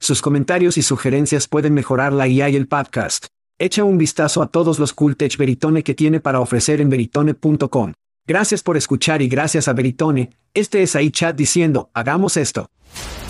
Sus comentarios y sugerencias pueden mejorar la IA y el podcast. Echa un vistazo a todos los cool tech Veritone que tiene para ofrecer en veritone.com. Gracias por escuchar y gracias a Veritone, este es ahí chat diciendo, hagamos esto.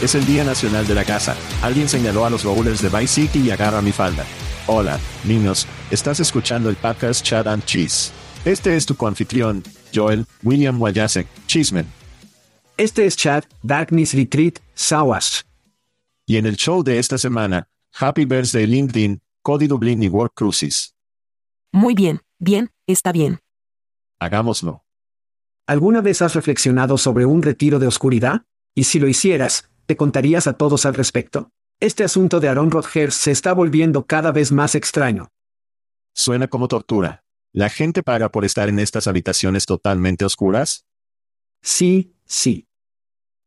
Es el Día Nacional de la Casa. Alguien señaló a los bowlers de Vice City y agarra mi falda. Hola, niños, estás escuchando el podcast Chad and Cheese. Este es tu coanfitrión, Joel William Wayasek Cheeseman. Este es Chad, Darkness Retreat, Sawas. Y en el show de esta semana, Happy Birthday LinkedIn, Cody Dublin y Work Cruises. Muy bien, bien, está bien. Hagámoslo. ¿Alguna vez has reflexionado sobre un retiro de oscuridad? Y si lo hicieras, ¿Te contarías a todos al respecto? Este asunto de Aaron Rodgers se está volviendo cada vez más extraño. Suena como tortura. ¿La gente paga por estar en estas habitaciones totalmente oscuras? Sí, sí.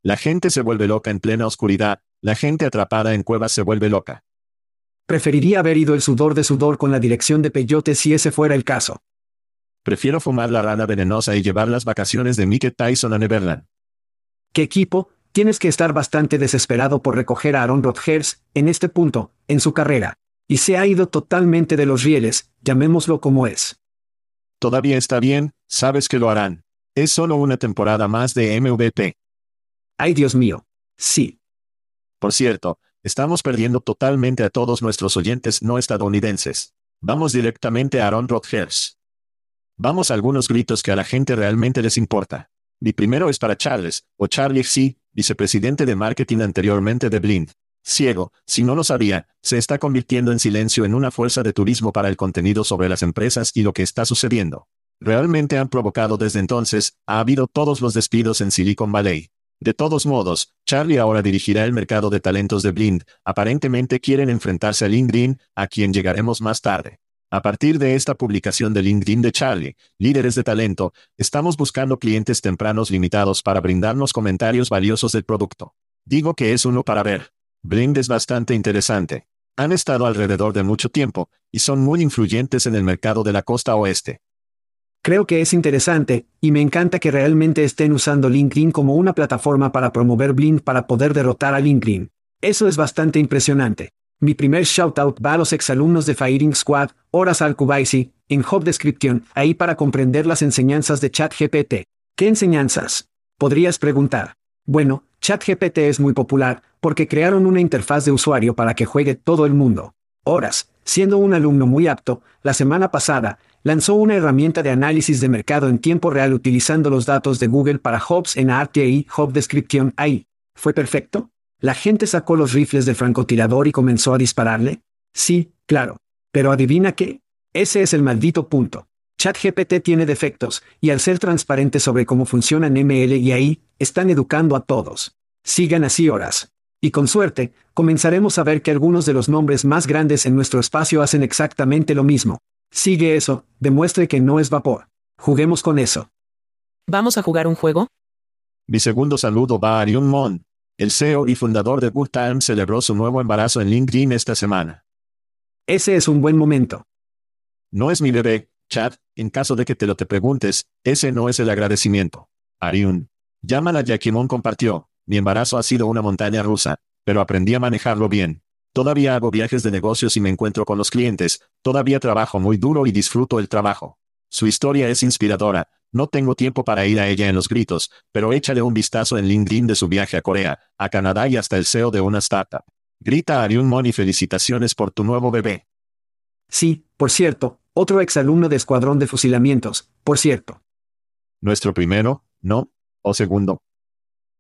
La gente se vuelve loca en plena oscuridad, la gente atrapada en cuevas se vuelve loca. Preferiría haber ido el sudor de sudor con la dirección de peyote si ese fuera el caso. Prefiero fumar la rana venenosa y llevar las vacaciones de Mickey Tyson a Neverland. ¿Qué equipo? Tienes que estar bastante desesperado por recoger a Aaron Rodgers, en este punto, en su carrera. Y se ha ido totalmente de los rieles, llamémoslo como es. Todavía está bien, sabes que lo harán. Es solo una temporada más de MVP. Ay Dios mío. Sí. Por cierto, estamos perdiendo totalmente a todos nuestros oyentes no estadounidenses. Vamos directamente a Aaron Rodgers. Vamos a algunos gritos que a la gente realmente les importa. Mi primero es para Charles, o Charlie C., vicepresidente de marketing anteriormente de Blind. Ciego, si no lo sabía, se está convirtiendo en silencio en una fuerza de turismo para el contenido sobre las empresas y lo que está sucediendo. Realmente han provocado desde entonces, ha habido todos los despidos en Silicon Valley. De todos modos, Charlie ahora dirigirá el mercado de talentos de Blind, aparentemente quieren enfrentarse a LinkedIn, a quien llegaremos más tarde. A partir de esta publicación de LinkedIn de Charlie, líderes de talento, estamos buscando clientes tempranos limitados para brindarnos comentarios valiosos del producto. Digo que es uno para ver. Blind es bastante interesante. Han estado alrededor de mucho tiempo, y son muy influyentes en el mercado de la costa oeste. Creo que es interesante, y me encanta que realmente estén usando LinkedIn como una plataforma para promover Blind para poder derrotar a LinkedIn. Eso es bastante impresionante. Mi primer shoutout va a los exalumnos de Firing Squad, Horas al Kubaisi, en Job Description, ahí para comprender las enseñanzas de ChatGPT. ¿Qué enseñanzas? Podrías preguntar. Bueno, ChatGPT es muy popular, porque crearon una interfaz de usuario para que juegue todo el mundo. Horas, siendo un alumno muy apto, la semana pasada, lanzó una herramienta de análisis de mercado en tiempo real utilizando los datos de Google para Jobs en RTI Job Description ahí. ¿Fue perfecto? ¿La gente sacó los rifles del francotirador y comenzó a dispararle? Sí, claro. Pero adivina qué. Ese es el maldito punto. ChatGPT tiene defectos, y al ser transparente sobre cómo funcionan ML y AI, están educando a todos. Sigan así horas. Y con suerte, comenzaremos a ver que algunos de los nombres más grandes en nuestro espacio hacen exactamente lo mismo. Sigue eso, demuestre que no es vapor. Juguemos con eso. ¿Vamos a jugar un juego? Mi segundo saludo va a Ariun Mon. El CEO y fundador de Good Time celebró su nuevo embarazo en LinkedIn esta semana. Ese es un buen momento. No es mi bebé, Chad, en caso de que te lo te preguntes, ese no es el agradecimiento. Ariun. Llámala Yakimon compartió. Mi embarazo ha sido una montaña rusa, pero aprendí a manejarlo bien. Todavía hago viajes de negocios y me encuentro con los clientes, todavía trabajo muy duro y disfruto el trabajo. Su historia es inspiradora, no tengo tiempo para ir a ella en los gritos, pero échale un vistazo en LinkedIn de su viaje a Corea, a Canadá y hasta el CEO de una startup. Grita a Ariun Mon y felicitaciones por tu nuevo bebé. Sí, por cierto, otro exalumno de Escuadrón de Fusilamientos, por cierto. ¿Nuestro primero? ¿No? ¿O segundo?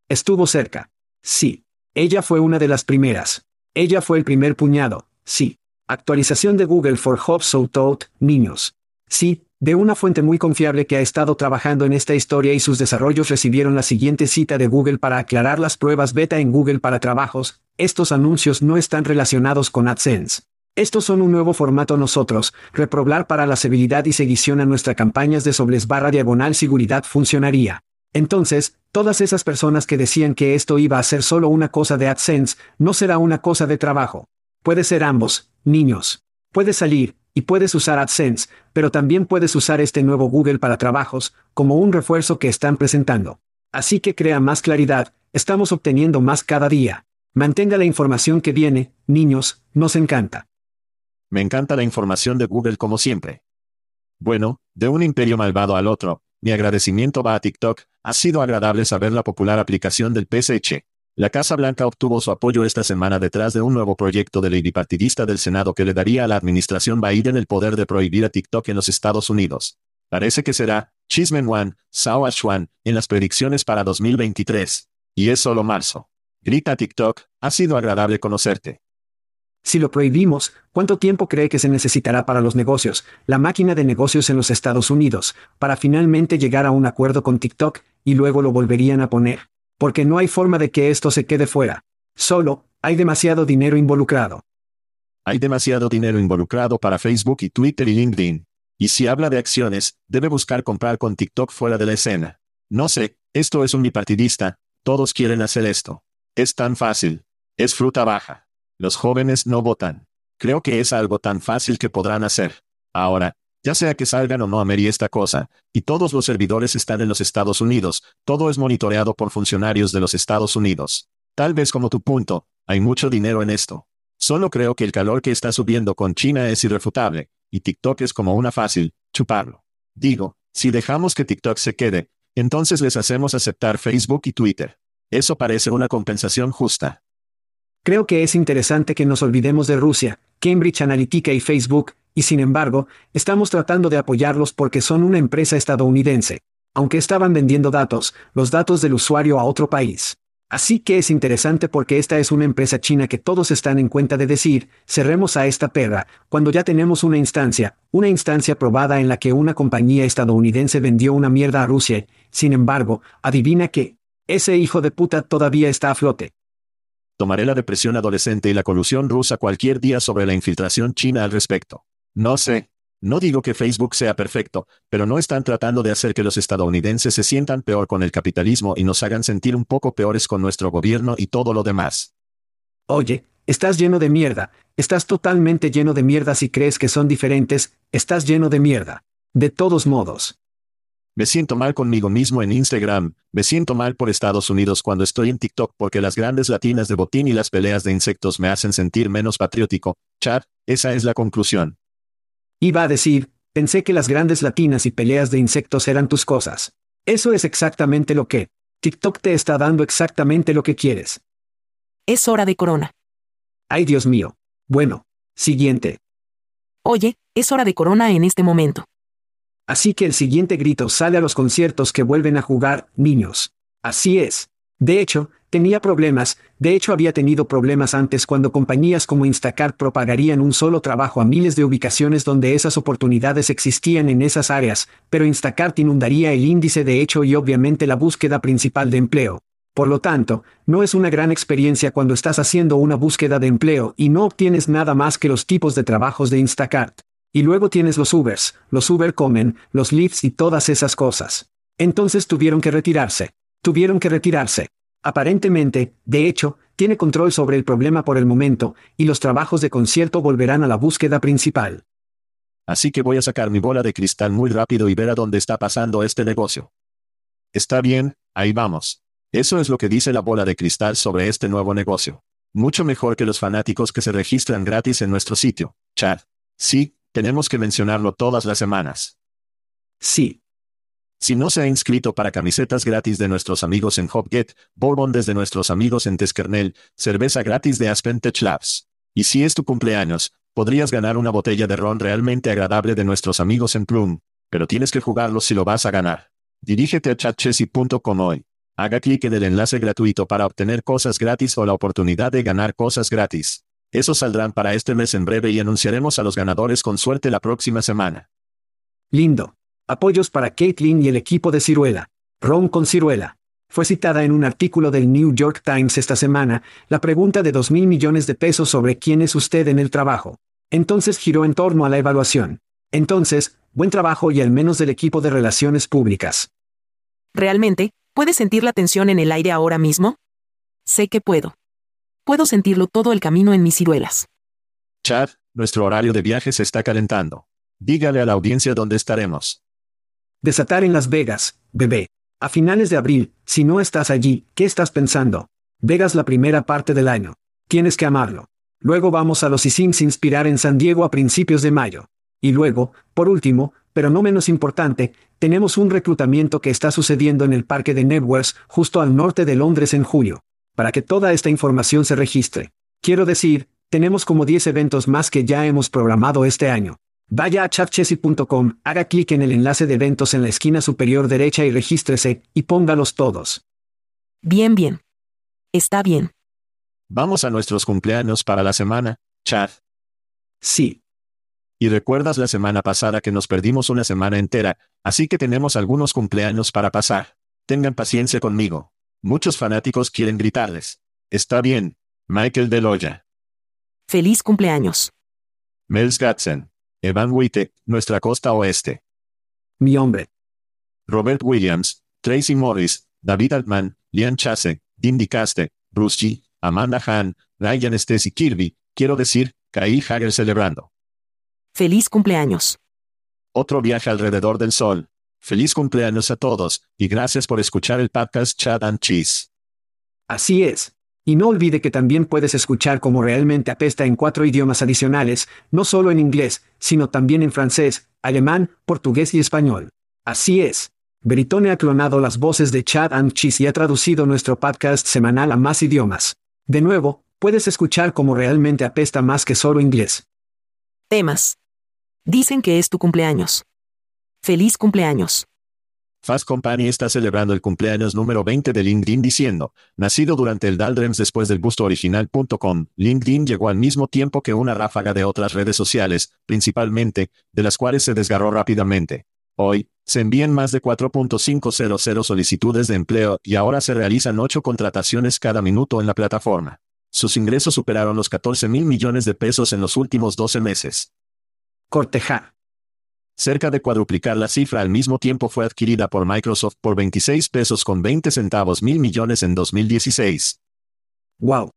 Estuvo cerca. Sí. Ella fue una de las primeras. Ella fue el primer puñado. Sí. Actualización de Google for Hope So Taught, niños. Sí, de una fuente muy confiable que ha estado trabajando en esta historia y sus desarrollos recibieron la siguiente cita de Google para aclarar las pruebas beta en Google para trabajos, estos anuncios no están relacionados con AdSense. Estos son un nuevo formato nosotros, reproblar para la seguridad y seguición a nuestras campañas de sobles barra diagonal seguridad funcionaría. Entonces, todas esas personas que decían que esto iba a ser solo una cosa de AdSense, no será una cosa de trabajo. Puede ser ambos, niños. Puede salir, y puedes usar AdSense, pero también puedes usar este nuevo Google para trabajos, como un refuerzo que están presentando. Así que crea más claridad, estamos obteniendo más cada día. Mantenga la información que viene, niños, nos encanta. Me encanta la información de Google como siempre. Bueno, de un imperio malvado al otro, mi agradecimiento va a TikTok, ha sido agradable saber la popular aplicación del PSH. La Casa Blanca obtuvo su apoyo esta semana detrás de un nuevo proyecto de ley bipartidista del Senado que le daría a la administración Biden el poder de prohibir a TikTok en los Estados Unidos. Parece que será, Chismen One, Sao Ashwan, en las predicciones para 2023. Y es solo marzo. Grita TikTok, ha sido agradable conocerte. Si lo prohibimos, ¿cuánto tiempo cree que se necesitará para los negocios, la máquina de negocios en los Estados Unidos, para finalmente llegar a un acuerdo con TikTok, y luego lo volverían a poner? Porque no hay forma de que esto se quede fuera. Solo, hay demasiado dinero involucrado. Hay demasiado dinero involucrado para Facebook y Twitter y LinkedIn. Y si habla de acciones, debe buscar comprar con TikTok fuera de la escena. No sé, esto es un bipartidista, todos quieren hacer esto. Es tan fácil. Es fruta baja. Los jóvenes no votan. Creo que es algo tan fácil que podrán hacer. Ahora, ya sea que salgan o no a Mary esta cosa, y todos los servidores están en los Estados Unidos, todo es monitoreado por funcionarios de los Estados Unidos. Tal vez como tu punto, hay mucho dinero en esto. Solo creo que el calor que está subiendo con China es irrefutable, y TikTok es como una fácil, chuparlo. Digo, si dejamos que TikTok se quede, entonces les hacemos aceptar Facebook y Twitter. Eso parece una compensación justa. Creo que es interesante que nos olvidemos de Rusia, Cambridge Analytica y Facebook, y sin embargo, estamos tratando de apoyarlos porque son una empresa estadounidense. Aunque estaban vendiendo datos, los datos del usuario a otro país. Así que es interesante porque esta es una empresa china que todos están en cuenta de decir, cerremos a esta perra, cuando ya tenemos una instancia, una instancia probada en la que una compañía estadounidense vendió una mierda a Rusia, sin embargo, adivina qué, ese hijo de puta todavía está a flote. Tomaré la depresión adolescente y la colusión rusa cualquier día sobre la infiltración china al respecto. No sé. No digo que Facebook sea perfecto, pero no están tratando de hacer que los estadounidenses se sientan peor con el capitalismo y nos hagan sentir un poco peores con nuestro gobierno y todo lo demás. Oye, estás lleno de mierda, estás totalmente lleno de mierda si crees que son diferentes, estás lleno de mierda. De todos modos. Me siento mal conmigo mismo en Instagram, me siento mal por Estados Unidos cuando estoy en TikTok porque las grandes latinas de botín y las peleas de insectos me hacen sentir menos patriótico. Chad, esa es la conclusión. Iba a decir, pensé que las grandes latinas y peleas de insectos eran tus cosas. Eso es exactamente lo que. TikTok te está dando exactamente lo que quieres. Es hora de corona. Ay Dios mío. Bueno, siguiente. Oye, es hora de corona en este momento. Así que el siguiente grito sale a los conciertos que vuelven a jugar, niños. Así es. De hecho, Tenía problemas, de hecho había tenido problemas antes cuando compañías como Instacart propagarían un solo trabajo a miles de ubicaciones donde esas oportunidades existían en esas áreas, pero Instacart inundaría el índice de hecho y obviamente la búsqueda principal de empleo. Por lo tanto, no es una gran experiencia cuando estás haciendo una búsqueda de empleo y no obtienes nada más que los tipos de trabajos de Instacart. Y luego tienes los Ubers, los Uber Comen, los Lyfts y todas esas cosas. Entonces tuvieron que retirarse. Tuvieron que retirarse. Aparentemente, de hecho, tiene control sobre el problema por el momento, y los trabajos de concierto volverán a la búsqueda principal. Así que voy a sacar mi bola de cristal muy rápido y ver a dónde está pasando este negocio. Está bien, ahí vamos. Eso es lo que dice la bola de cristal sobre este nuevo negocio. Mucho mejor que los fanáticos que se registran gratis en nuestro sitio, Chad. Sí, tenemos que mencionarlo todas las semanas. Sí, si no se ha inscrito para camisetas gratis de nuestros amigos en Hopget, Bourbon desde nuestros amigos en Teskernel, cerveza gratis de Aspen Tech Labs. Y si es tu cumpleaños, podrías ganar una botella de ron realmente agradable de nuestros amigos en Plum, pero tienes que jugarlo si lo vas a ganar. Dirígete a chatchessy.com hoy. Haga clic en el enlace gratuito para obtener cosas gratis o la oportunidad de ganar cosas gratis. Esos saldrán para este mes en breve y anunciaremos a los ganadores con suerte la próxima semana. Lindo. Apoyos para Caitlin y el equipo de Ciruela. Ron con Ciruela. Fue citada en un artículo del New York Times esta semana, la pregunta de 2 mil millones de pesos sobre quién es usted en el trabajo. Entonces giró en torno a la evaluación. Entonces, buen trabajo y al menos del equipo de relaciones públicas. ¿Realmente, puedes sentir la tensión en el aire ahora mismo? Sé que puedo. Puedo sentirlo todo el camino en mis ciruelas. Chad, nuestro horario de viaje se está calentando. Dígale a la audiencia dónde estaremos. Desatar en Las Vegas, bebé. A finales de abril, si no estás allí, ¿qué estás pensando? Vegas la primera parte del año. Tienes que amarlo. Luego vamos a los Isins inspirar en San Diego a principios de mayo. Y luego, por último, pero no menos importante, tenemos un reclutamiento que está sucediendo en el parque de Networks, justo al norte de Londres en julio. Para que toda esta información se registre. Quiero decir, tenemos como 10 eventos más que ya hemos programado este año. Vaya a chatchessy.com, haga clic en el enlace de eventos en la esquina superior derecha y regístrese, y póngalos todos. Bien, bien. Está bien. Vamos a nuestros cumpleaños para la semana, Chad. Sí. Y recuerdas la semana pasada que nos perdimos una semana entera, así que tenemos algunos cumpleaños para pasar. Tengan paciencia conmigo. Muchos fanáticos quieren gritarles. Está bien. Michael Deloya. Feliz cumpleaños. Mels Gatsen. Evan Witte, nuestra costa oeste. Mi hombre. Robert Williams, Tracy Morris, David Altman, Lian Chase, Dindy Caste, Bruce G., Amanda Hahn, Ryan Stacy Kirby, quiero decir, Kyle Hager celebrando. Feliz cumpleaños. Otro viaje alrededor del sol. Feliz cumpleaños a todos, y gracias por escuchar el podcast Chad and Cheese. Así es. Y no olvide que también puedes escuchar cómo realmente apesta en cuatro idiomas adicionales, no solo en inglés, sino también en francés, alemán, portugués y español. Así es. Britone ha clonado las voces de Chad and Cheese y ha traducido nuestro podcast semanal a más idiomas. De nuevo, puedes escuchar cómo realmente apesta más que solo inglés. Temas. Dicen que es tu cumpleaños. Feliz cumpleaños. Fast Company está celebrando el cumpleaños número 20 de LinkedIn diciendo, nacido durante el Daldrems después del busto original.com, LinkedIn llegó al mismo tiempo que una ráfaga de otras redes sociales, principalmente, de las cuales se desgarró rápidamente. Hoy, se envían más de 4.500 solicitudes de empleo y ahora se realizan 8 contrataciones cada minuto en la plataforma. Sus ingresos superaron los 14 mil millones de pesos en los últimos 12 meses. Cortejar. Cerca de cuadruplicar la cifra al mismo tiempo fue adquirida por Microsoft por 26 pesos con 20 centavos mil millones en 2016. Wow.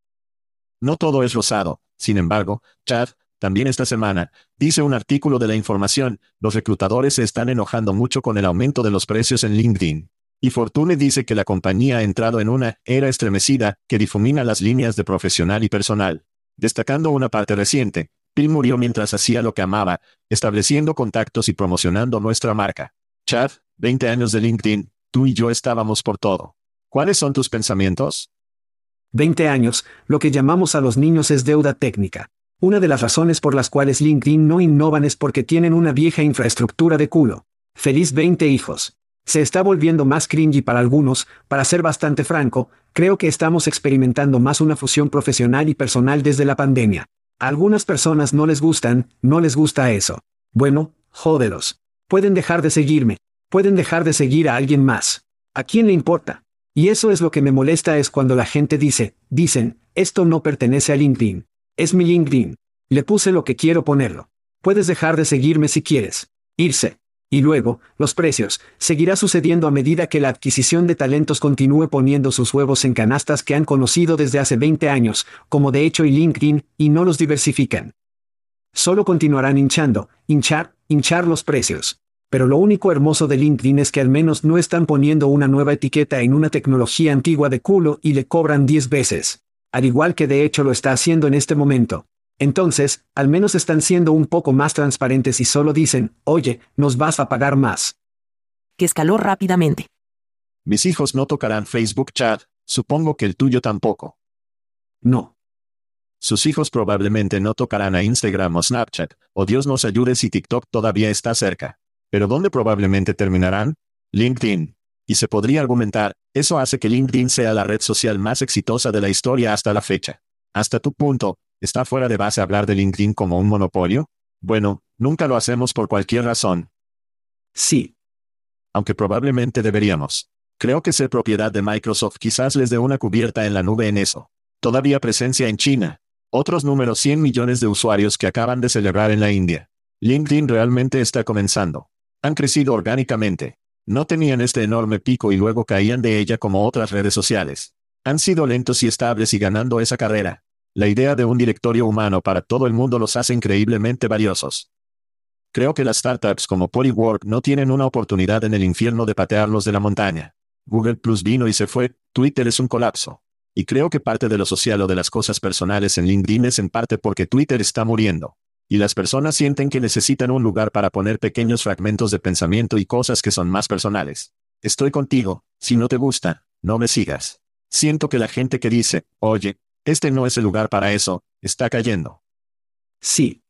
No todo es rosado, sin embargo, Chad, también esta semana, dice un artículo de la información, los reclutadores se están enojando mucho con el aumento de los precios en LinkedIn. Y Fortune dice que la compañía ha entrado en una era estremecida que difumina las líneas de profesional y personal. Destacando una parte reciente, Bill murió mientras hacía lo que amaba, estableciendo contactos y promocionando nuestra marca. Chad, 20 años de LinkedIn, tú y yo estábamos por todo. ¿Cuáles son tus pensamientos? 20 años, lo que llamamos a los niños es deuda técnica. Una de las razones por las cuales LinkedIn no innovan es porque tienen una vieja infraestructura de culo. Feliz 20 hijos. Se está volviendo más cringy para algunos, para ser bastante franco, creo que estamos experimentando más una fusión profesional y personal desde la pandemia. Algunas personas no les gustan, no les gusta eso. Bueno, jódelos. Pueden dejar de seguirme. Pueden dejar de seguir a alguien más. ¿A quién le importa? Y eso es lo que me molesta es cuando la gente dice, dicen, esto no pertenece a LinkedIn. Es mi LinkedIn. Le puse lo que quiero ponerlo. Puedes dejar de seguirme si quieres. Irse. Y luego, los precios, seguirá sucediendo a medida que la adquisición de talentos continúe poniendo sus huevos en canastas que han conocido desde hace 20 años, como de hecho y LinkedIn, y no los diversifican. Solo continuarán hinchando, hinchar, hinchar los precios. Pero lo único hermoso de LinkedIn es que al menos no están poniendo una nueva etiqueta en una tecnología antigua de culo y le cobran 10 veces. Al igual que de hecho lo está haciendo en este momento. Entonces, al menos están siendo un poco más transparentes y solo dicen, oye, nos vas a pagar más. Que escaló rápidamente. Mis hijos no tocarán Facebook Chat, supongo que el tuyo tampoco. No. Sus hijos probablemente no tocarán a Instagram o Snapchat, o Dios nos ayude si TikTok todavía está cerca. Pero ¿dónde probablemente terminarán? LinkedIn. Y se podría argumentar, eso hace que LinkedIn sea la red social más exitosa de la historia hasta la fecha. Hasta tu punto, ¿Está fuera de base hablar de LinkedIn como un monopolio? Bueno, nunca lo hacemos por cualquier razón. Sí. Aunque probablemente deberíamos. Creo que ser propiedad de Microsoft quizás les dé una cubierta en la nube en eso. Todavía presencia en China. Otros números 100 millones de usuarios que acaban de celebrar en la India. LinkedIn realmente está comenzando. Han crecido orgánicamente. No tenían este enorme pico y luego caían de ella como otras redes sociales. Han sido lentos y estables y ganando esa carrera. La idea de un directorio humano para todo el mundo los hace increíblemente valiosos. Creo que las startups como Polywork no tienen una oportunidad en el infierno de patearlos de la montaña. Google Plus vino y se fue, Twitter es un colapso. Y creo que parte de lo social o de las cosas personales en LinkedIn es en parte porque Twitter está muriendo. Y las personas sienten que necesitan un lugar para poner pequeños fragmentos de pensamiento y cosas que son más personales. Estoy contigo, si no te gusta, no me sigas. Siento que la gente que dice, oye, este no es el lugar para eso, está cayendo. Sí.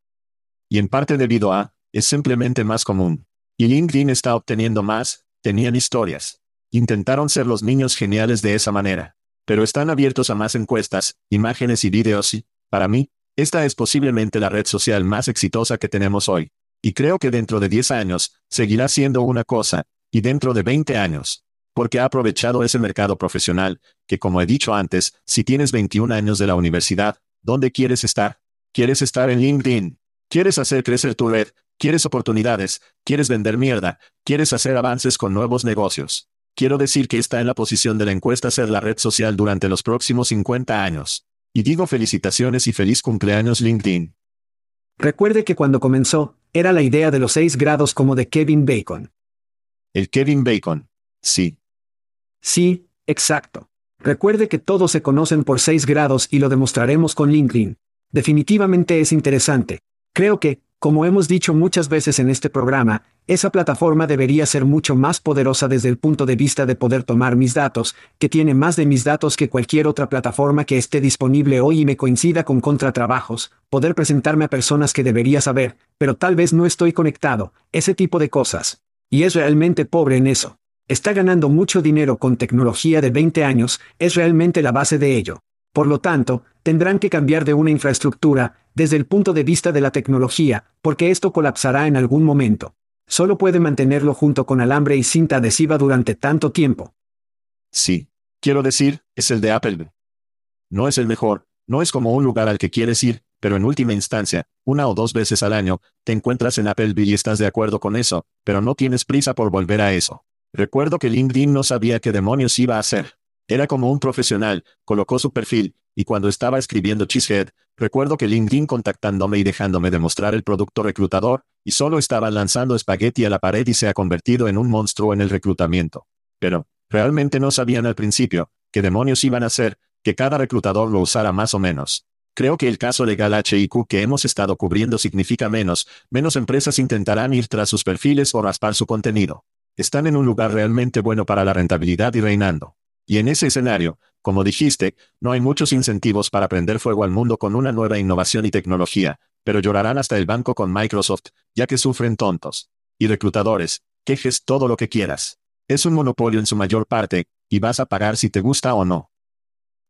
Y en parte debido a, es simplemente más común. Y LinkedIn está obteniendo más, tenían historias. Intentaron ser los niños geniales de esa manera. Pero están abiertos a más encuestas, imágenes y videos y, para mí, esta es posiblemente la red social más exitosa que tenemos hoy. Y creo que dentro de 10 años, seguirá siendo una cosa, y dentro de 20 años, porque ha aprovechado ese mercado profesional, que como he dicho antes, si tienes 21 años de la universidad, ¿dónde quieres estar? ¿Quieres estar en LinkedIn? ¿Quieres hacer crecer tu red? ¿Quieres oportunidades? ¿Quieres vender mierda? ¿Quieres hacer avances con nuevos negocios? Quiero decir que está en la posición de la encuesta ser la red social durante los próximos 50 años. Y digo felicitaciones y feliz cumpleaños LinkedIn. Recuerde que cuando comenzó, era la idea de los seis grados como de Kevin Bacon. El Kevin Bacon. Sí. Sí, exacto. Recuerde que todos se conocen por 6 grados y lo demostraremos con LinkedIn. Definitivamente es interesante. Creo que, como hemos dicho muchas veces en este programa, esa plataforma debería ser mucho más poderosa desde el punto de vista de poder tomar mis datos, que tiene más de mis datos que cualquier otra plataforma que esté disponible hoy y me coincida con contratrabajos, poder presentarme a personas que debería saber, pero tal vez no estoy conectado, ese tipo de cosas. Y es realmente pobre en eso. Está ganando mucho dinero con tecnología de 20 años, es realmente la base de ello. Por lo tanto, tendrán que cambiar de una infraestructura, desde el punto de vista de la tecnología, porque esto colapsará en algún momento. Solo puede mantenerlo junto con alambre y cinta adhesiva durante tanto tiempo. Sí. Quiero decir, es el de Apple. No es el mejor, no es como un lugar al que quieres ir, pero en última instancia, una o dos veces al año, te encuentras en Apple y estás de acuerdo con eso, pero no tienes prisa por volver a eso. Recuerdo que LinkedIn no sabía qué demonios iba a hacer. Era como un profesional, colocó su perfil, y cuando estaba escribiendo Cheesehead, recuerdo que LinkedIn contactándome y dejándome demostrar el producto reclutador, y solo estaba lanzando espagueti a la pared y se ha convertido en un monstruo en el reclutamiento. Pero, realmente no sabían al principio, qué demonios iban a hacer, que cada reclutador lo usara más o menos. Creo que el caso legal HIQ que hemos estado cubriendo significa menos, menos empresas intentarán ir tras sus perfiles o raspar su contenido. Están en un lugar realmente bueno para la rentabilidad y reinando. Y en ese escenario, como dijiste, no hay muchos incentivos para prender fuego al mundo con una nueva innovación y tecnología, pero llorarán hasta el banco con Microsoft, ya que sufren tontos. Y reclutadores, quejes todo lo que quieras. Es un monopolio en su mayor parte, y vas a pagar si te gusta o no.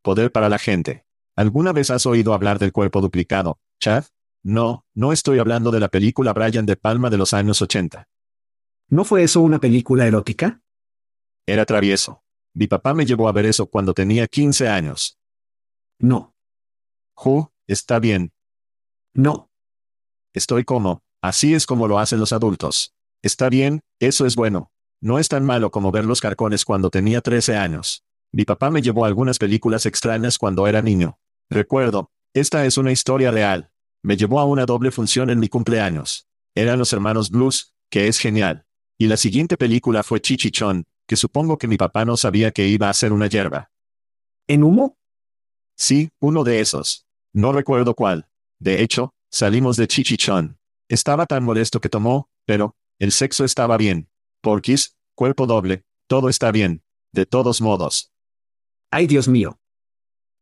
Poder para la gente. ¿Alguna vez has oído hablar del cuerpo duplicado, Chad? No, no estoy hablando de la película Brian de Palma de los años 80. ¿No fue eso una película erótica? Era travieso. Mi papá me llevó a ver eso cuando tenía 15 años. No. Ju, está bien. No. Estoy como, así es como lo hacen los adultos. Está bien, eso es bueno. No es tan malo como ver los carcones cuando tenía 13 años. Mi papá me llevó a algunas películas extrañas cuando era niño. Recuerdo, esta es una historia real. Me llevó a una doble función en mi cumpleaños. Eran los hermanos Blues, que es genial. Y la siguiente película fue Chichichón, que supongo que mi papá no sabía que iba a ser una hierba. ¿En humo? Sí, uno de esos. No recuerdo cuál. De hecho, salimos de Chichichón. Estaba tan molesto que tomó, pero, el sexo estaba bien. Porquis, cuerpo doble, todo está bien. De todos modos. Ay Dios mío.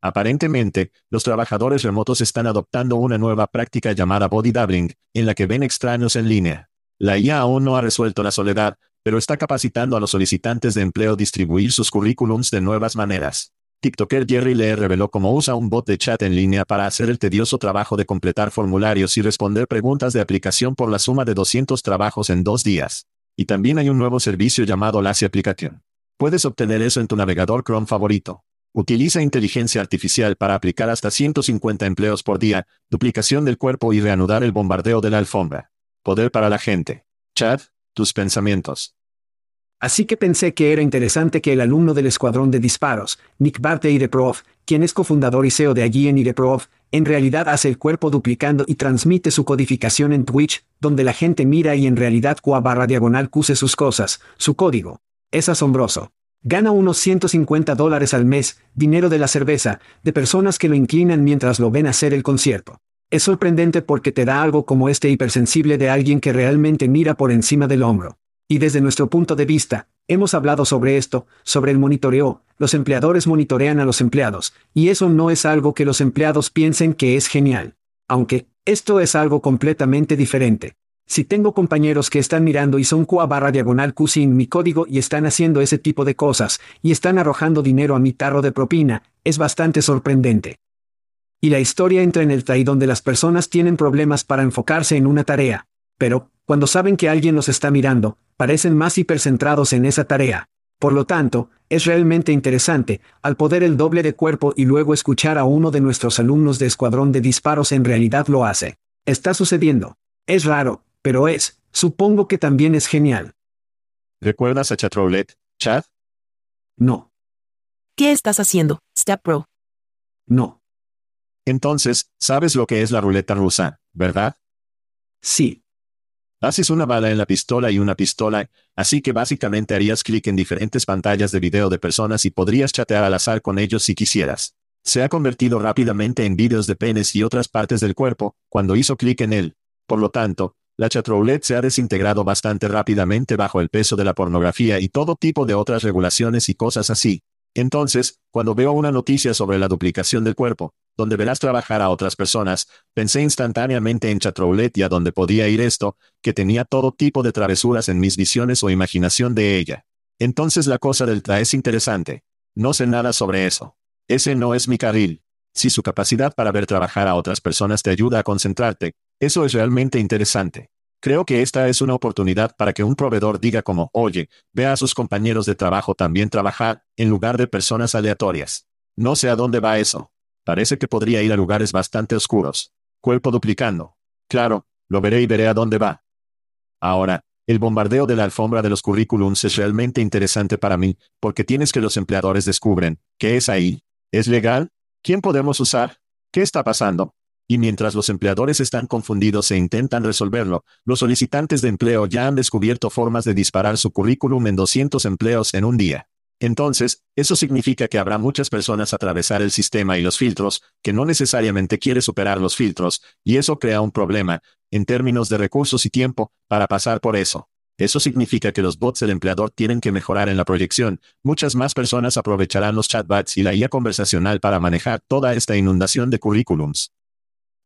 Aparentemente, los trabajadores remotos están adoptando una nueva práctica llamada body doubling, en la que ven extraños en línea. La IA aún no ha resuelto la soledad, pero está capacitando a los solicitantes de empleo distribuir sus currículums de nuevas maneras. TikToker Jerry Lee reveló cómo usa un bot de chat en línea para hacer el tedioso trabajo de completar formularios y responder preguntas de aplicación por la suma de 200 trabajos en dos días. Y también hay un nuevo servicio llamado Lassie Application. Puedes obtener eso en tu navegador Chrome favorito. Utiliza inteligencia artificial para aplicar hasta 150 empleos por día, duplicación del cuerpo y reanudar el bombardeo de la alfombra. Poder para la gente. Chad, tus pensamientos. Así que pensé que era interesante que el alumno del escuadrón de disparos, Nick Bart de Ireprov, quien es cofundador y CEO de allí en Ireprov, en realidad hace el cuerpo duplicando y transmite su codificación en Twitch, donde la gente mira y en realidad cua barra diagonal cuse sus cosas, su código. Es asombroso. Gana unos 150 dólares al mes, dinero de la cerveza, de personas que lo inclinan mientras lo ven hacer el concierto. Es sorprendente porque te da algo como este hipersensible de alguien que realmente mira por encima del hombro. Y desde nuestro punto de vista, hemos hablado sobre esto, sobre el monitoreo, los empleadores monitorean a los empleados, y eso no es algo que los empleados piensen que es genial. Aunque, esto es algo completamente diferente. Si tengo compañeros que están mirando y son QA barra diagonal Q sin mi código y están haciendo ese tipo de cosas, y están arrojando dinero a mi tarro de propina, es bastante sorprendente. Y la historia entra en el TAI donde las personas tienen problemas para enfocarse en una tarea. Pero, cuando saben que alguien los está mirando, parecen más hipercentrados en esa tarea. Por lo tanto, es realmente interesante, al poder el doble de cuerpo y luego escuchar a uno de nuestros alumnos de escuadrón de disparos en realidad lo hace. Está sucediendo. Es raro, pero es, supongo que también es genial. ¿Recuerdas a Chatroulette, Chad? No, ¿Qué estás haciendo, Step Pro? no, Entonces, sabes lo que es la ruleta rusa, ¿verdad? sí, Haces una bala en la pistola y una pistola, así que básicamente harías clic en diferentes pantallas de video de personas y podrías chatear al azar con ellos si quisieras. Se ha convertido rápidamente en vídeos de penes y otras partes del cuerpo, cuando hizo clic en él. Por lo tanto, la chatroulette se ha desintegrado bastante rápidamente bajo el peso de la pornografía y todo tipo de otras regulaciones y cosas así. Entonces, cuando veo una noticia sobre la duplicación del cuerpo, donde verás trabajar a otras personas, pensé instantáneamente en chatroulette y a dónde podía ir esto, que tenía todo tipo de travesuras en mis visiones o imaginación de ella. Entonces la cosa del tra es interesante. No sé nada sobre eso. Ese no es mi carril. Si su capacidad para ver trabajar a otras personas te ayuda a concentrarte, eso es realmente interesante. Creo que esta es una oportunidad para que un proveedor diga como, oye, ve a sus compañeros de trabajo también trabajar, en lugar de personas aleatorias. No sé a dónde va eso. Parece que podría ir a lugares bastante oscuros. Cuerpo duplicando. Claro, lo veré y veré a dónde va. Ahora, el bombardeo de la alfombra de los currículums es realmente interesante para mí, porque tienes que los empleadores descubren, ¿qué es ahí? ¿Es legal? ¿Quién podemos usar? ¿Qué está pasando? Y mientras los empleadores están confundidos e intentan resolverlo, los solicitantes de empleo ya han descubierto formas de disparar su currículum en 200 empleos en un día. Entonces, eso significa que habrá muchas personas atravesar el sistema y los filtros, que no necesariamente quiere superar los filtros, y eso crea un problema, en términos de recursos y tiempo, para pasar por eso. Eso significa que los bots del empleador tienen que mejorar en la proyección, muchas más personas aprovecharán los chatbots y la IA conversacional para manejar toda esta inundación de currículums.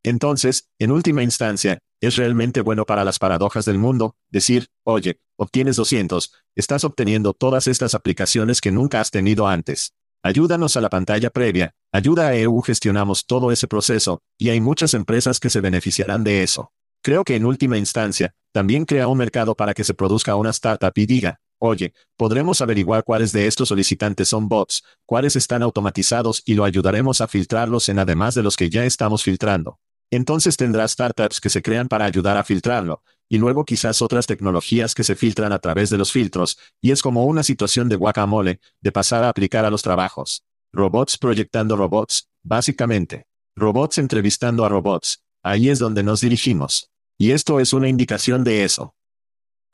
Entonces, en última instancia, es realmente bueno para las paradojas del mundo, decir, oye, obtienes 200, estás obteniendo todas estas aplicaciones que nunca has tenido antes. Ayúdanos a la pantalla previa, ayuda a EU gestionamos todo ese proceso, y hay muchas empresas que se beneficiarán de eso. Creo que en última instancia, también crea un mercado para que se produzca una startup y diga, oye, podremos averiguar cuáles de estos solicitantes son bots, cuáles están automatizados y lo ayudaremos a filtrarlos en además de los que ya estamos filtrando. Entonces tendrá startups que se crean para ayudar a filtrarlo, y luego quizás otras tecnologías que se filtran a través de los filtros, y es como una situación de guacamole, de pasar a aplicar a los trabajos. Robots proyectando robots, básicamente. Robots entrevistando a robots. Ahí es donde nos dirigimos. Y esto es una indicación de eso.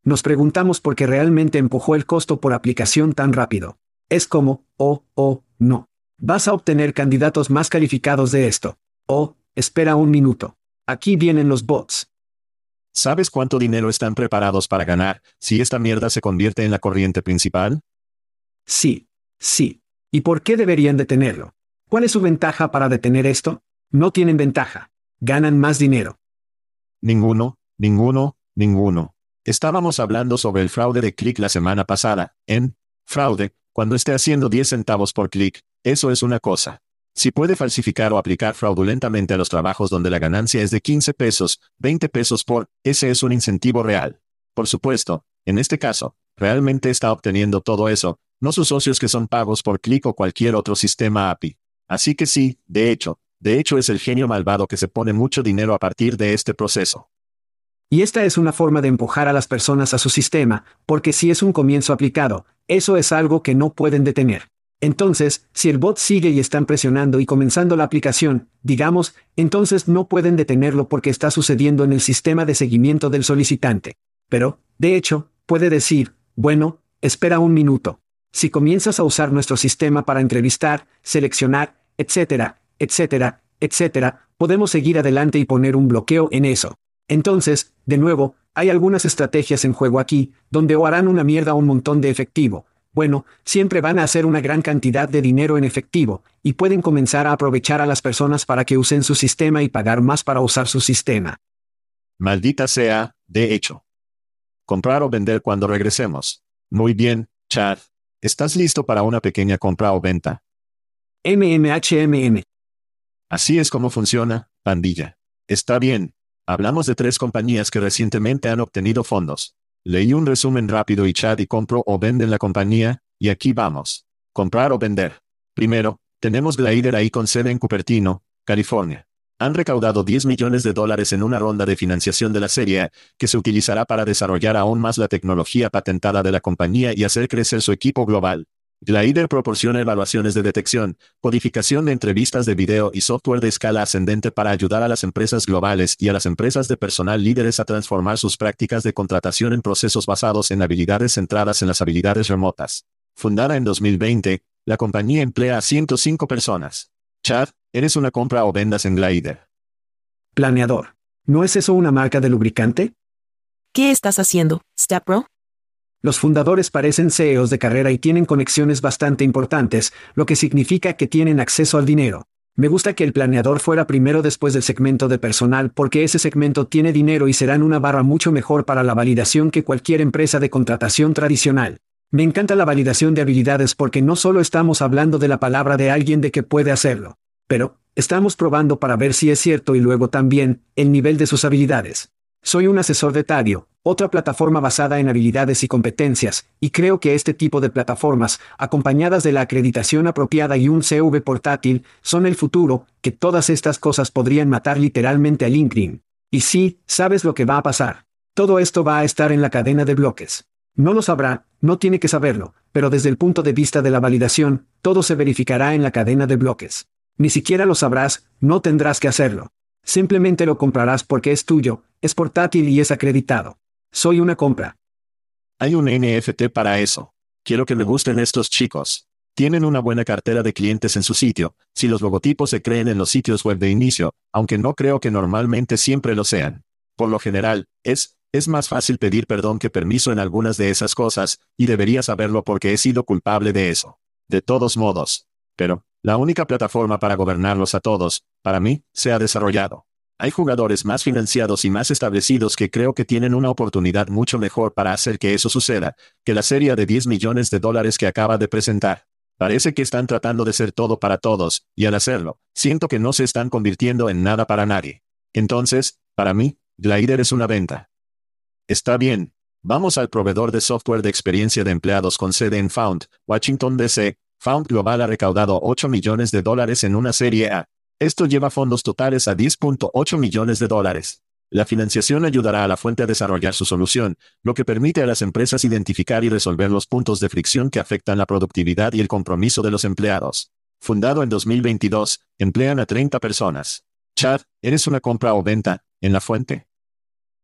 Nos preguntamos por qué realmente empujó el costo por aplicación tan rápido. Es como, oh, oh, no. Vas a obtener candidatos más calificados de esto. Oh, espera un minuto. Aquí vienen los bots. ¿Sabes cuánto dinero están preparados para ganar si esta mierda se convierte en la corriente principal? Sí, sí. ¿Y por qué deberían detenerlo? ¿Cuál es su ventaja para detener esto? No tienen ventaja. Ganan más dinero. Ninguno, ninguno, ninguno. Estábamos hablando sobre el fraude de clic la semana pasada. En fraude, cuando esté haciendo 10 centavos por clic, eso es una cosa. Si puede falsificar o aplicar fraudulentamente a los trabajos donde la ganancia es de 15 pesos, 20 pesos por, ese es un incentivo real. Por supuesto, en este caso, realmente está obteniendo todo eso, no sus socios que son pagos por clic o cualquier otro sistema API. Así que sí, de hecho, de hecho es el genio malvado que se pone mucho dinero a partir de este proceso. Y esta es una forma de empujar a las personas a su sistema, porque si es un comienzo aplicado, eso es algo que no pueden detener. Entonces, si el bot sigue y están presionando y comenzando la aplicación, digamos, entonces no pueden detenerlo porque está sucediendo en el sistema de seguimiento del solicitante. Pero, de hecho, puede decir, bueno, espera un minuto. Si comienzas a usar nuestro sistema para entrevistar, seleccionar, etcétera, etcétera, etcétera, podemos seguir adelante y poner un bloqueo en eso. Entonces, de nuevo, hay algunas estrategias en juego aquí, donde o harán una mierda un montón de efectivo, bueno, siempre van a hacer una gran cantidad de dinero en efectivo, y pueden comenzar a aprovechar a las personas para que usen su sistema y pagar más para usar su sistema. Maldita sea, de hecho. Comprar o vender cuando regresemos. Muy bien, Chad. ¿Estás listo para una pequeña compra o venta? MMHMM. Así es como funciona, pandilla. Está bien. Hablamos de tres compañías que recientemente han obtenido fondos. Leí un resumen rápido y Chad y compro o venden la compañía, y aquí vamos. Comprar o vender. Primero, tenemos Glider ahí con sede en Cupertino, California. Han recaudado 10 millones de dólares en una ronda de financiación de la serie, que se utilizará para desarrollar aún más la tecnología patentada de la compañía y hacer crecer su equipo global. Glider proporciona evaluaciones de detección, codificación de entrevistas de video y software de escala ascendente para ayudar a las empresas globales y a las empresas de personal líderes a transformar sus prácticas de contratación en procesos basados en habilidades centradas en las habilidades remotas. Fundada en 2020, la compañía emplea a 105 personas. Chad, ¿eres una compra o vendas en Glider? Planeador. ¿No es eso una marca de lubricante? ¿Qué estás haciendo, Stepbro? Los fundadores parecen CEOs de carrera y tienen conexiones bastante importantes, lo que significa que tienen acceso al dinero. Me gusta que el planeador fuera primero después del segmento de personal porque ese segmento tiene dinero y serán una barra mucho mejor para la validación que cualquier empresa de contratación tradicional. Me encanta la validación de habilidades porque no solo estamos hablando de la palabra de alguien de que puede hacerlo, pero, estamos probando para ver si es cierto y luego también, el nivel de sus habilidades. Soy un asesor de Tadio, otra plataforma basada en habilidades y competencias, y creo que este tipo de plataformas, acompañadas de la acreditación apropiada y un CV portátil, son el futuro, que todas estas cosas podrían matar literalmente a LinkedIn. Y sí, sabes lo que va a pasar. Todo esto va a estar en la cadena de bloques. No lo sabrá, no tiene que saberlo, pero desde el punto de vista de la validación, todo se verificará en la cadena de bloques. Ni siquiera lo sabrás, no tendrás que hacerlo. Simplemente lo comprarás porque es tuyo, es portátil y es acreditado. Soy una compra. Hay un NFT para eso. Quiero que me gusten estos chicos. Tienen una buena cartera de clientes en su sitio, si los logotipos se creen en los sitios web de inicio, aunque no creo que normalmente siempre lo sean. Por lo general, es, es más fácil pedir perdón que permiso en algunas de esas cosas, y debería saberlo porque he sido culpable de eso. De todos modos. Pero, la única plataforma para gobernarlos a todos, para mí, se ha desarrollado. Hay jugadores más financiados y más establecidos que creo que tienen una oportunidad mucho mejor para hacer que eso suceda, que la serie de 10 millones de dólares que acaba de presentar. Parece que están tratando de ser todo para todos, y al hacerlo, siento que no se están convirtiendo en nada para nadie. Entonces, para mí, Glider es una venta. Está bien. Vamos al proveedor de software de experiencia de empleados con sede en Found, Washington DC. Found Global ha recaudado 8 millones de dólares en una serie A. Esto lleva fondos totales a 10.8 millones de dólares. La financiación ayudará a la fuente a desarrollar su solución, lo que permite a las empresas identificar y resolver los puntos de fricción que afectan la productividad y el compromiso de los empleados. Fundado en 2022, emplean a 30 personas. Chad, ¿eres una compra o venta en la fuente?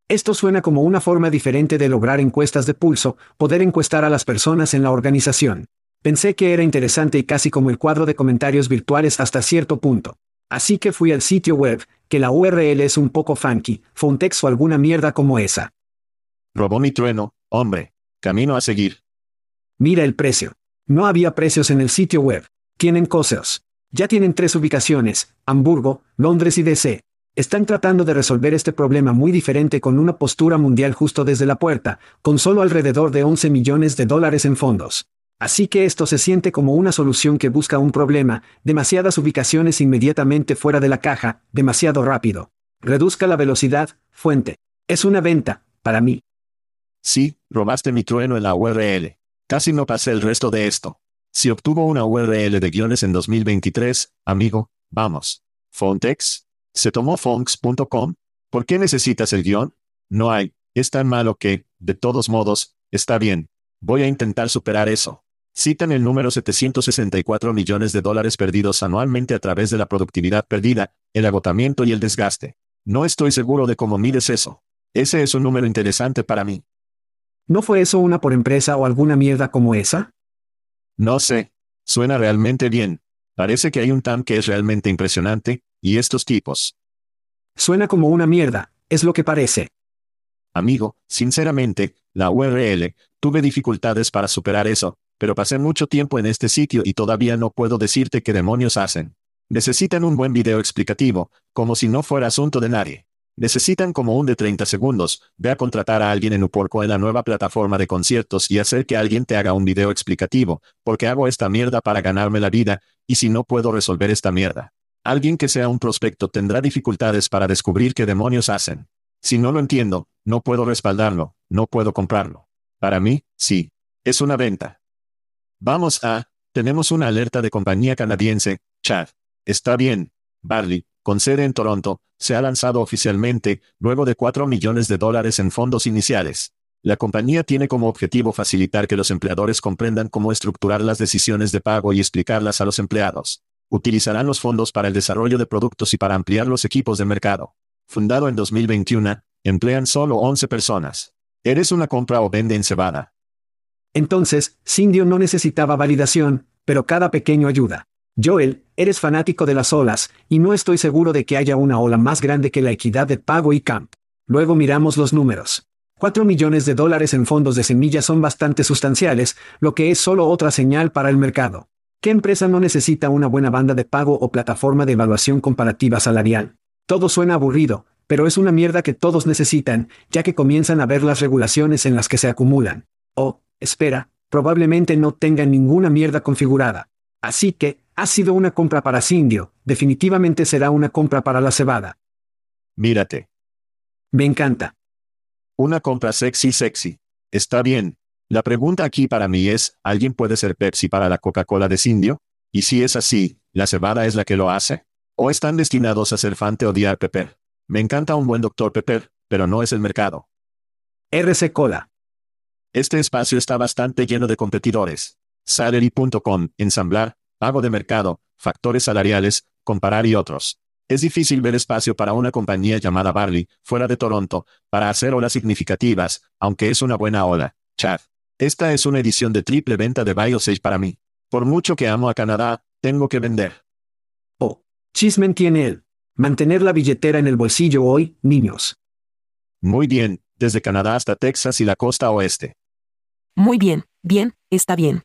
Esto suena como una forma diferente de lograr encuestas de pulso, poder encuestar a las personas en la organización. Pensé que era interesante y casi como el cuadro de comentarios virtuales hasta cierto punto. Así que fui al sitio web, que la URL es un poco funky, Fontex o alguna mierda como esa. Robón y trueno, hombre. Camino a seguir. Mira el precio. No había precios en el sitio web. Tienen cosas. Ya tienen tres ubicaciones, Hamburgo, Londres y DC. Están tratando de resolver este problema muy diferente con una postura mundial justo desde la puerta, con solo alrededor de 11 millones de dólares en fondos. Así que esto se siente como una solución que busca un problema, demasiadas ubicaciones inmediatamente fuera de la caja, demasiado rápido. Reduzca la velocidad, fuente. Es una venta, para mí. Sí, robaste mi trueno en la URL. Casi no pasé el resto de esto. Si obtuvo una URL de guiones en 2023, amigo, vamos. Fontex. ¿Se tomó fonx.com? ¿Por qué necesitas el guion? No hay. Es tan malo que, de todos modos, está bien. Voy a intentar superar eso. Citan el número 764 millones de dólares perdidos anualmente a través de la productividad perdida, el agotamiento y el desgaste. No estoy seguro de cómo mides eso. Ese es un número interesante para mí. ¿No fue eso una por empresa o alguna mierda como esa? No sé. Suena realmente bien. Parece que hay un TAM que es realmente impresionante, y estos tipos. Suena como una mierda, es lo que parece. Amigo, sinceramente, la URL, tuve dificultades para superar eso, pero pasé mucho tiempo en este sitio y todavía no puedo decirte qué demonios hacen. Necesitan un buen video explicativo, como si no fuera asunto de nadie. Necesitan como un de 30 segundos, ve a contratar a alguien en Uporco en la nueva plataforma de conciertos y hacer que alguien te haga un video explicativo, porque hago esta mierda para ganarme la vida, y si no puedo resolver esta mierda. Alguien que sea un prospecto tendrá dificultades para descubrir qué demonios hacen. Si no lo entiendo, no puedo respaldarlo, no puedo comprarlo. Para mí, sí. Es una venta. Vamos a, tenemos una alerta de compañía canadiense, Chad. Está bien. Barley, con sede en Toronto, se ha lanzado oficialmente, luego de 4 millones de dólares en fondos iniciales. La compañía tiene como objetivo facilitar que los empleadores comprendan cómo estructurar las decisiones de pago y explicarlas a los empleados. Utilizarán los fondos para el desarrollo de productos y para ampliar los equipos de mercado. Fundado en 2021, emplean solo 11 personas. ¿Eres una compra o vende en cebada? Entonces, Cindio no necesitaba validación, pero cada pequeño ayuda. Joel, eres fanático de las olas, y no estoy seguro de que haya una ola más grande que la equidad de pago y camp. Luego miramos los números. 4 millones de dólares en fondos de semillas son bastante sustanciales, lo que es solo otra señal para el mercado. ¿Qué empresa no necesita una buena banda de pago o plataforma de evaluación comparativa salarial? Todo suena aburrido, pero es una mierda que todos necesitan, ya que comienzan a ver las regulaciones en las que se acumulan. Oh, espera, probablemente no tengan ninguna mierda configurada. Así que, ha sido una compra para Cindio, definitivamente será una compra para la cebada. Mírate. Me encanta. Una compra sexy sexy. Está bien. La pregunta aquí para mí es, ¿alguien puede ser Pepsi para la Coca-Cola de Cindio? Y si es así, ¿la cebada es la que lo hace? ¿O están destinados a ser fan de odiar Pepper? Me encanta un buen Dr. Pepper, pero no es el mercado. RC Cola. Este espacio está bastante lleno de competidores. Salary.com, ensamblar, pago de mercado, factores salariales, comparar y otros. Es difícil ver espacio para una compañía llamada Barley, fuera de Toronto, para hacer olas significativas, aunque es una buena ola. Chad. Esta es una edición de triple venta de BioSage para mí. Por mucho que amo a Canadá, tengo que vender. Oh, Chismen tiene él. Mantener la billetera en el bolsillo hoy, niños. Muy bien, desde Canadá hasta Texas y la costa oeste. Muy bien, bien, está bien.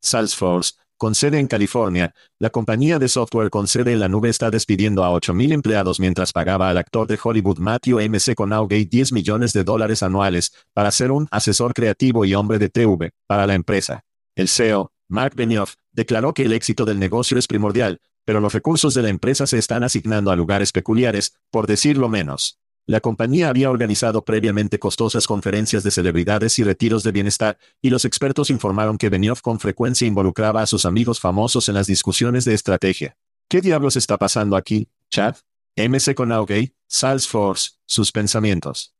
Salesforce, con sede en California, la compañía de software con sede en la nube está despidiendo a 8.000 empleados mientras pagaba al actor de Hollywood Matthew M. McConaughey 10 millones de dólares anuales para ser un asesor creativo y hombre de TV para la empresa. El CEO, Mark Benioff, declaró que el éxito del negocio es primordial, pero los recursos de la empresa se están asignando a lugares peculiares, por decirlo menos. La compañía había organizado previamente costosas conferencias de celebridades y retiros de bienestar, y los expertos informaron que Benioff con frecuencia involucraba a sus amigos famosos en las discusiones de estrategia. ¿Qué diablos está pasando aquí, Chad? MC Conaughey, Salesforce, sus pensamientos.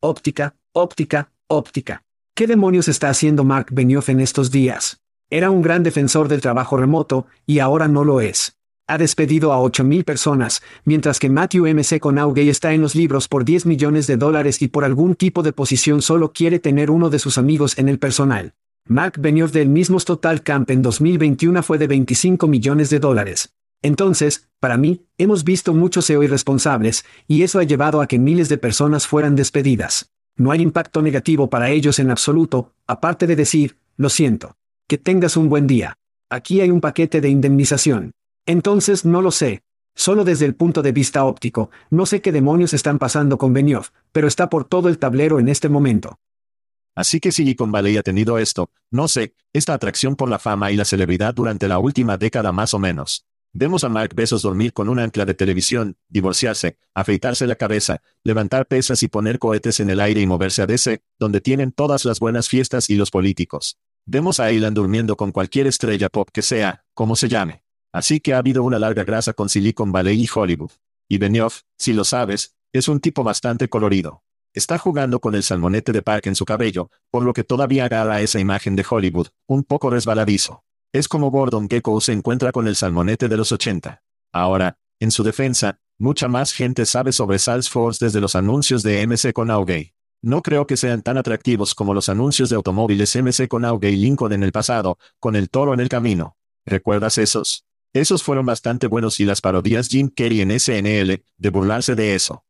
Óptica, óptica, óptica. ¿Qué demonios está haciendo Mark Benioff en estos días? Era un gran defensor del trabajo remoto, y ahora no lo es ha despedido a 8.000 personas, mientras que Matthew M. Conaughey está en los libros por 10 millones de dólares y por algún tipo de posición solo quiere tener uno de sus amigos en el personal. Mark Benioff del mismo Total Camp en 2021 fue de 25 millones de dólares. Entonces, para mí, hemos visto muchos CEO irresponsables, y eso ha llevado a que miles de personas fueran despedidas. No hay impacto negativo para ellos en absoluto, aparte de decir, lo siento. Que tengas un buen día. Aquí hay un paquete de indemnización. Entonces no lo sé. Solo desde el punto de vista óptico, no sé qué demonios están pasando con Benioff, pero está por todo el tablero en este momento. Así que Silicon Valley ha tenido esto, no sé, esta atracción por la fama y la celebridad durante la última década más o menos. Vemos a Mark Besos dormir con un ancla de televisión, divorciarse, afeitarse la cabeza, levantar pesas y poner cohetes en el aire y moverse a DC, donde tienen todas las buenas fiestas y los políticos. Vemos a Elon durmiendo con cualquier estrella pop que sea, como se llame. Así que ha habido una larga grasa con Silicon Valley y Hollywood. Y Benioff, si lo sabes, es un tipo bastante colorido. Está jugando con el salmonete de Park en su cabello, por lo que todavía agarra esa imagen de Hollywood, un poco resbaladizo. Es como Gordon Gekko se encuentra con el salmonete de los 80. Ahora, en su defensa, mucha más gente sabe sobre Salesforce desde los anuncios de MC con Augay. No creo que sean tan atractivos como los anuncios de automóviles MC con Augay Lincoln en el pasado, con el toro en el camino. ¿Recuerdas esos? Esos fueron bastante buenos y las parodias Jim Carrey en SNL, de burlarse de eso.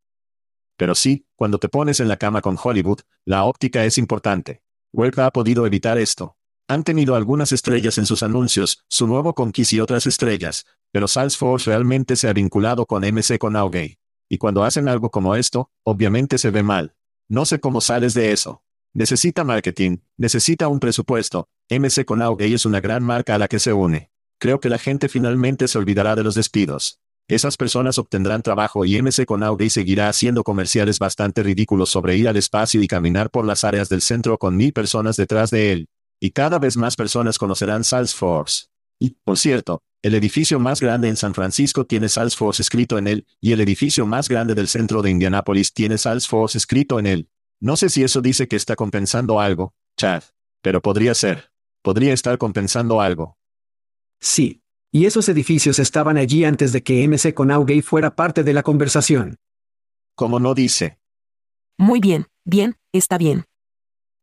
Pero sí, cuando te pones en la cama con Hollywood, la óptica es importante. Welk ha podido evitar esto. Han tenido algunas estrellas en sus anuncios, su nuevo Conquist y otras estrellas, pero Salesforce realmente se ha vinculado con MC con Augay. Y cuando hacen algo como esto, obviamente se ve mal. No sé cómo sales de eso. Necesita marketing, necesita un presupuesto. MC con Augay es una gran marca a la que se une. Creo que la gente finalmente se olvidará de los despidos. Esas personas obtendrán trabajo y MC con Audi seguirá haciendo comerciales bastante ridículos sobre ir al espacio y caminar por las áreas del centro con mil personas detrás de él. Y cada vez más personas conocerán Salesforce. Y, por cierto, el edificio más grande en San Francisco tiene Salesforce escrito en él, y el edificio más grande del centro de Indianápolis tiene Salesforce escrito en él. No sé si eso dice que está compensando algo, Chad. Pero podría ser. Podría estar compensando algo. Sí. Y esos edificios estaban allí antes de que MC Conaughey fuera parte de la conversación. Como no dice. Muy bien, bien, está bien.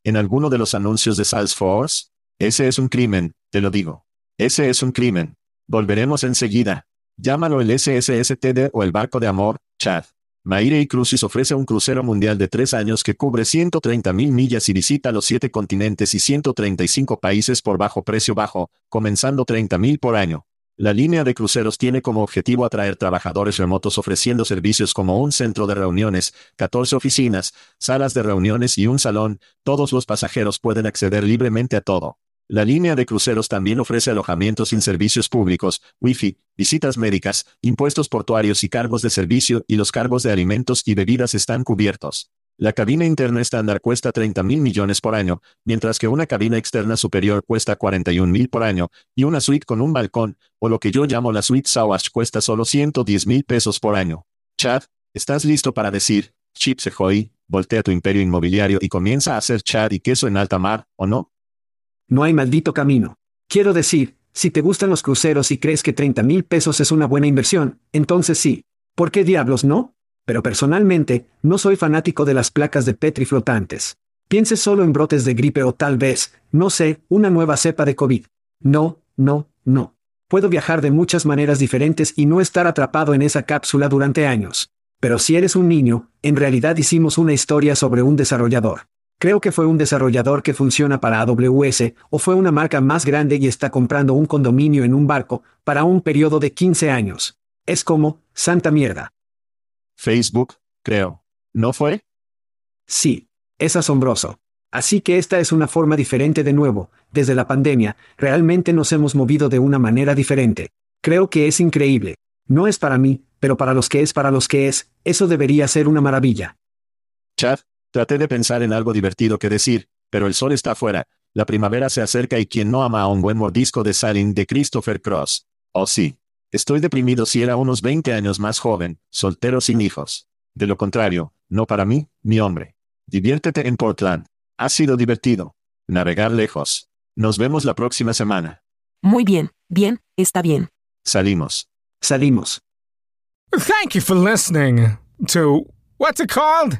¿En alguno de los anuncios de Salesforce? Ese es un crimen, te lo digo. Ese es un crimen. Volveremos enseguida. Llámalo el SSSTD o el barco de amor, Chad. Maire Cruises ofrece un crucero mundial de tres años que cubre 130 mil millas y visita los siete continentes y 135 países por bajo precio bajo, comenzando 30 mil por año. La línea de cruceros tiene como objetivo atraer trabajadores remotos ofreciendo servicios como un centro de reuniones, 14 oficinas, salas de reuniones y un salón, todos los pasajeros pueden acceder libremente a todo. La línea de cruceros también ofrece alojamiento sin servicios públicos, wifi, visitas médicas, impuestos portuarios y cargos de servicio y los cargos de alimentos y bebidas están cubiertos. La cabina interna estándar cuesta 30 mil millones por año, mientras que una cabina externa superior cuesta 41 mil por año, y una suite con un balcón, o lo que yo llamo la suite Sawash cuesta solo 110 mil pesos por año. Chad, ¿estás listo para decir, Chip Sejoy, voltea tu imperio inmobiliario y comienza a hacer Chad y queso en alta mar, o no? No hay maldito camino. Quiero decir, si te gustan los cruceros y crees que 30 mil pesos es una buena inversión, entonces sí. ¿Por qué diablos no? Pero personalmente, no soy fanático de las placas de Petri flotantes. Piense solo en brotes de gripe o tal vez, no sé, una nueva cepa de COVID. No, no, no. Puedo viajar de muchas maneras diferentes y no estar atrapado en esa cápsula durante años. Pero si eres un niño, en realidad hicimos una historia sobre un desarrollador. Creo que fue un desarrollador que funciona para AWS, o fue una marca más grande y está comprando un condominio en un barco, para un periodo de 15 años. Es como, santa mierda. Facebook, creo. ¿No fue? Sí. Es asombroso. Así que esta es una forma diferente de nuevo, desde la pandemia, realmente nos hemos movido de una manera diferente. Creo que es increíble. No es para mí, pero para los que es para los que es, eso debería ser una maravilla. Chad, traté de pensar en algo divertido que decir, pero el sol está afuera, la primavera se acerca y quien no ama a un buen mordisco de sarin de Christopher Cross. Oh sí. Estoy deprimido si era unos 20 años más joven, soltero sin hijos. De lo contrario, no para mí, mi hombre. Diviértete en Portland. Ha sido divertido. Navegar lejos. Nos vemos la próxima semana. Muy bien, bien, está bien. Salimos. Salimos. Thank you for listening to what's it called?